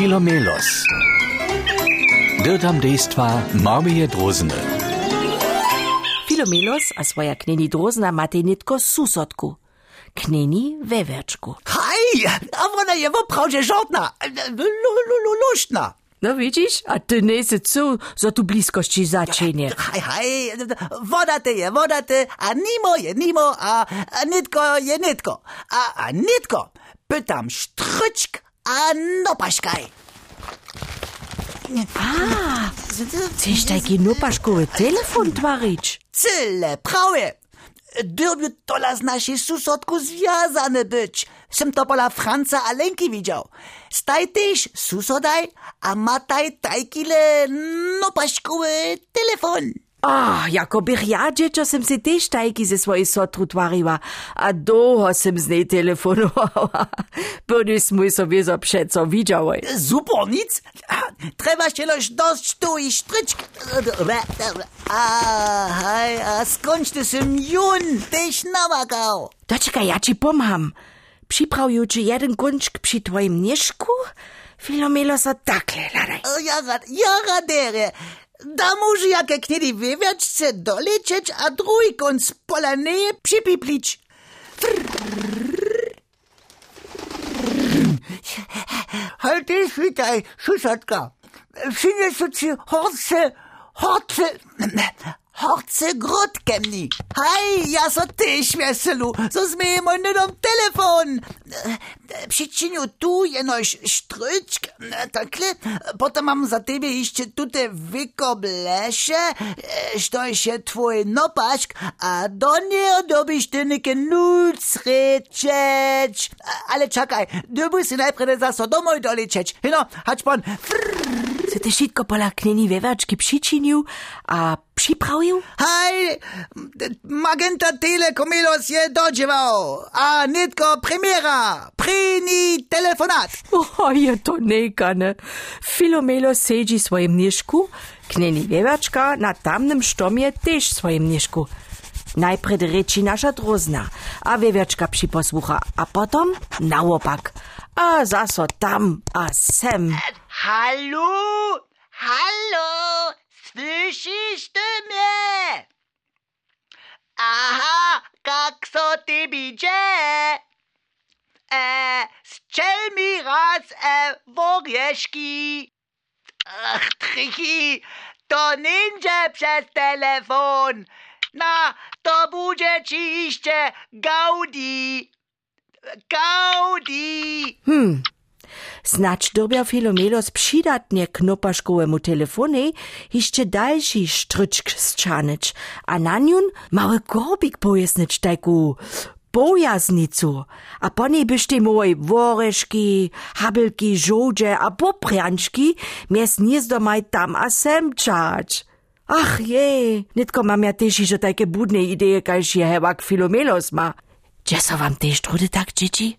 Filomelos. Dirtam dejstva Marmije Drozene. Filomelos a swoja kneni drozna matej nitko susodku. Kneni wewerczku. Hej, a ona je woprawdzie żadna, luštna. No widzisz, a ty nie jesteś co, za tu bliskości zaczynie. Hej, hej, woda ty je, woda ty, a nimo je nimo, a, a nitko je nitko. A, a nitko, pytam sztryczk, no paš kaj. Ah, si ste ki no paš ko telefon tvarič? Cele, prav je. Drbiu to las naši susodku związane być. Sem to pola Franca Alenki widział. Staj też susodaj, a mataj tajkile no paśkowy telefon. A, jako bych ja dziecko sem si też tajki ze swojej sotru twariła, a długo sem z niej telefonowała. Byłeś mój sobie zo przeco widziałeś. Super, nic? Trzeba się loś dość tu i sztryczk. A, hej, a ty sem jun, tyś namakał. To czekaj, ja ci pomham. Przyprawił ci jeden gunczk przy twoim nieszku? Filomelo so takle ladaj. O, Jara, jara dere. Da może jakie kniedy wywiaczce dolecieć, a drugi konc pola neje przypiplić. Halt dich witaj, susodka. Przyniosę ci horce, horce, horce grotkę mnie. Hej, ja so też weselu, so zmiejemy nie dom telefon. Przyczynił tu jenoś sztryczk, takle, potem mam za ciebie jeszcze tutaj wykoblesze, što się twój nopaczk, a do niej dobisz ty niekie nuc. Ale czekaj, du musst najpierw za so domoj dolecieć. No, chodź pan. Se ty wszystko pola kneni wewaczki przyczynił, a przyprawił? Hej, Magenta Telekomilos je dodziewał, a nitko premiera, prini telefonat. O, je to nekane. Filomelo sedzi w swoim nieszku, kneni wewaczka na tamnym sztomie też w swoim nieszku. Najpierw reči nasza drozna, a wewaczka przyposłucha, a potem naopak. A zaso tam, a sem. Hallo, hallo, słyszysz ty mnie? Aha, jak so ty bidzie? E, strzel mi raz e, worieszki. Ach, triki, to ninja przez telefon. Na, to będzie ci Gaudi. Gaudi. Hm. Snacz dobia Filomelos przydatnie knopaszkowemu telefonie jeszcze dalszy sztryczk strzanyć, a na niun mały korbik pojesnyć taku bojaznicu. A po niej byś ty woreszki, habelki, żołdzie a poprianczki mies niezdomaj tam a semczać. Ach je, nitko mam ja też jeszcze takie budne idee, każ je hewak Filomelos ma. Gdzie so wam też trudy tak, dzieci?